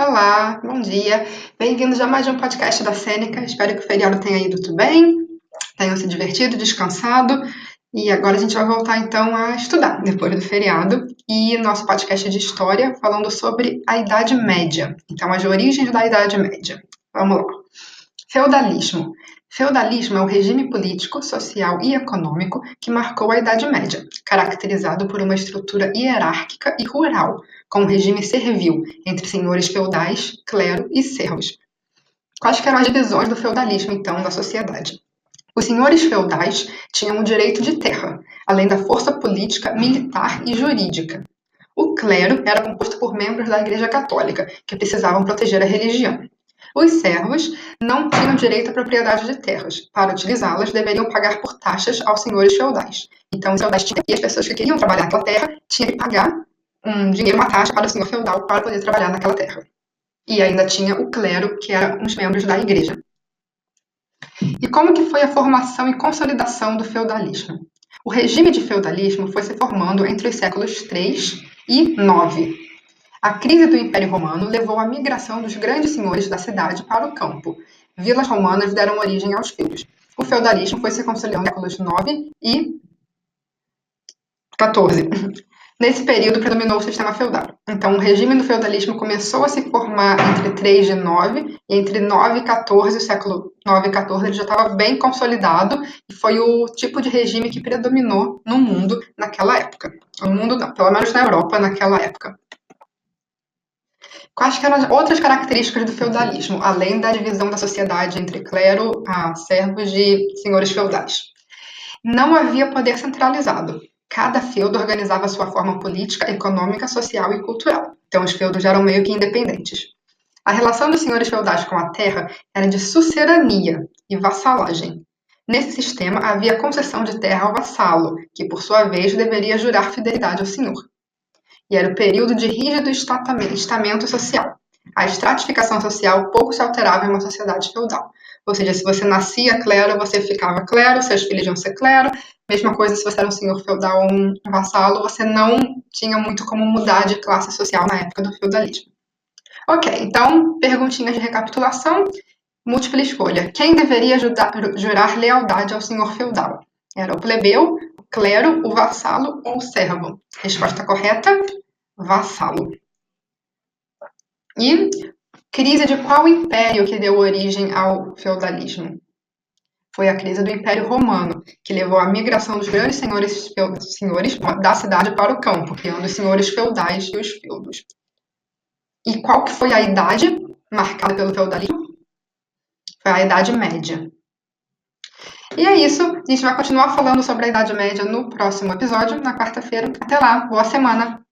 Olá, bom dia. Bem-vindos a mais um podcast da Sêneca. Espero que o feriado tenha ido tudo bem, tenham se divertido, descansado. E agora a gente vai voltar então a estudar depois do feriado e nosso podcast de história falando sobre a Idade Média. Então, as origens da Idade Média. Vamos lá. Feudalismo. Feudalismo é o regime político, social e econômico que marcou a Idade Média, caracterizado por uma estrutura hierárquica e rural, com um regime servil entre senhores feudais, clero e servos. Quais eram as divisões do feudalismo, então, da sociedade? Os senhores feudais tinham o direito de terra, além da força política, militar e jurídica. O clero era composto por membros da Igreja Católica, que precisavam proteger a religião. Os servos não tinham direito à propriedade de terras. Para utilizá-las, deveriam pagar por taxas aos senhores feudais. Então, os feudais tinham, e as pessoas que queriam trabalhar naquela terra tinham que pagar um dinheiro, uma taxa para o senhor feudal para poder trabalhar naquela terra. E ainda tinha o clero, que eram os membros da igreja. E como que foi a formação e consolidação do feudalismo? O regime de feudalismo foi se formando entre os séculos 3 e 9. A crise do Império Romano levou à migração dos grandes senhores da cidade para o campo. Vilas romanas deram origem aos feudos. O feudalismo foi se consolidando nos séculos 9 e 14. Nesse período predominou o sistema feudal. Então, o regime do feudalismo começou a se formar entre 3 e 9, e entre 9 e 14, o século 9 e 14, ele já estava bem consolidado, e foi o tipo de regime que predominou no mundo naquela época. No mundo, não, pelo menos na Europa naquela época. Quais eram as outras características do feudalismo, além da divisão da sociedade entre clero, servos e senhores feudais? Não havia poder centralizado. Cada feudo organizava sua forma política, econômica, social e cultural. Então, os feudos eram meio que independentes. A relação dos senhores feudais com a terra era de sucerania e vassalagem. Nesse sistema, havia concessão de terra ao vassalo, que, por sua vez, deveria jurar fidelidade ao senhor. E era o período de rígido estamento social. A estratificação social pouco se alterava em uma sociedade feudal. Ou seja, se você nascia clero, você ficava clero, seus filhos iam ser clero. Mesma coisa se você era um senhor feudal ou um vassalo, você não tinha muito como mudar de classe social na época do feudalismo. Ok, então, perguntinhas de recapitulação. Múltipla escolha. Quem deveria ajudar, jurar lealdade ao senhor feudal? Era o plebeu, o clero, o vassalo ou o servo? Resposta correta: vassalo. E Crise de qual império que deu origem ao feudalismo? Foi a crise do Império Romano, que levou à migração dos grandes senhores, senhores da cidade para o campo, criando os senhores feudais e os feudos. E qual que foi a idade marcada pelo feudalismo? Foi a Idade Média. E é isso. A gente vai continuar falando sobre a Idade Média no próximo episódio, na quarta-feira. Até lá. Boa semana!